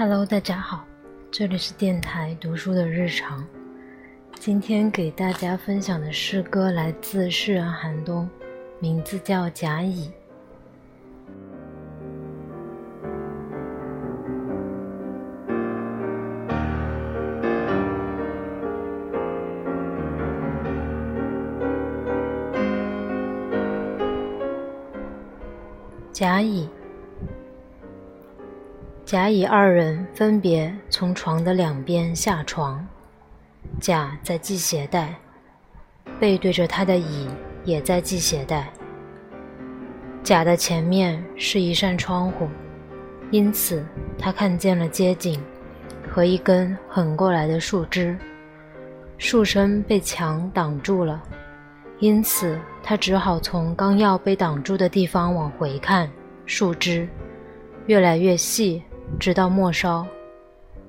Hello，大家好，这里是电台读书的日常。今天给大家分享的诗歌来自诗人韩冬，名字叫《甲乙》。甲乙。甲乙二人分别从床的两边下床，甲在系鞋带，背对着他的乙也在系鞋带。甲的前面是一扇窗户，因此他看见了街景和一根横过来的树枝，树身被墙挡住了，因此他只好从刚要被挡住的地方往回看，树枝越来越细。直到末梢，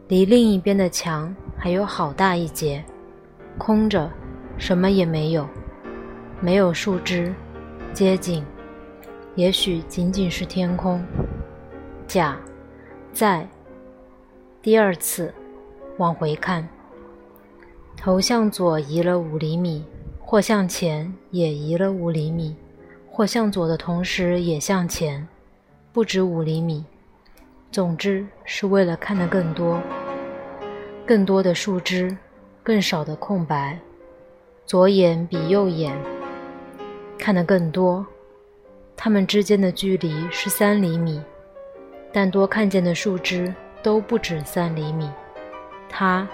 离另一边的墙还有好大一截，空着，什么也没有，没有树枝，街景，也许仅仅是天空。甲，在。第二次，往回看，头向左移了五厘米，或向前也移了五厘米，或向左的同时也向前，不止五厘米。总之是为了看得更多，更多的树枝，更少的空白。左眼比右眼看得更多，它们之间的距离是三厘米，但多看见的树枝都不止三厘米。他，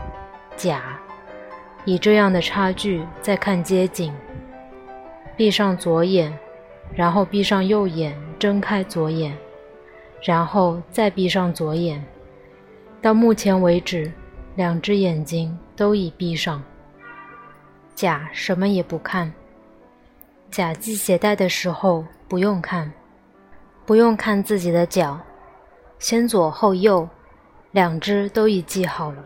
甲，以这样的差距在看街景。闭上左眼，然后闭上右眼，睁开左眼。然后再闭上左眼，到目前为止，两只眼睛都已闭上。甲什么也不看。甲系鞋带的时候不用看，不用看自己的脚，先左后右，两只都已系好了。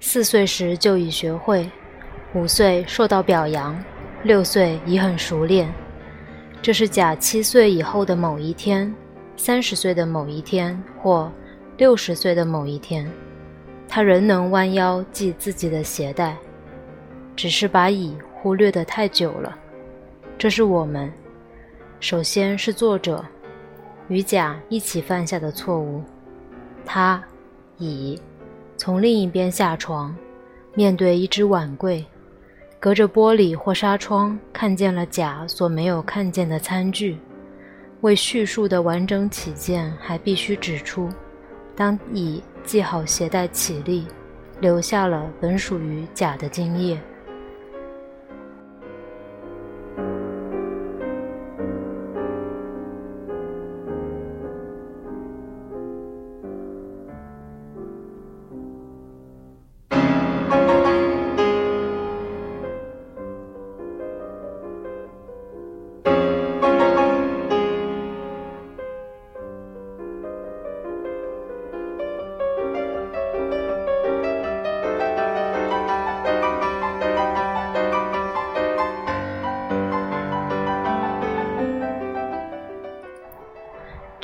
四岁时就已学会，五岁受到表扬，六岁已很熟练。这是甲七岁以后的某一天。三十岁的某一天，或六十岁的某一天，他仍能弯腰系自己的鞋带，只是把乙忽略得太久了。这是我们，首先是作者与甲一起犯下的错误。他乙从另一边下床，面对一只碗柜，隔着玻璃或纱窗看见了甲所没有看见的餐具。为叙述的完整起见，还必须指出，当乙系好鞋带起立，留下了本属于甲的精液。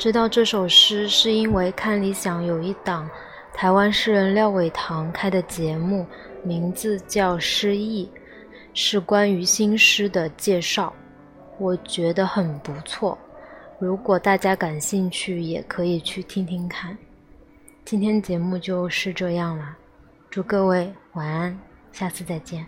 知道这首诗是因为看理想有一档台湾诗人廖伟棠开的节目，名字叫《诗意》，是关于新诗的介绍，我觉得很不错。如果大家感兴趣，也可以去听听看。今天节目就是这样了，祝各位晚安，下次再见。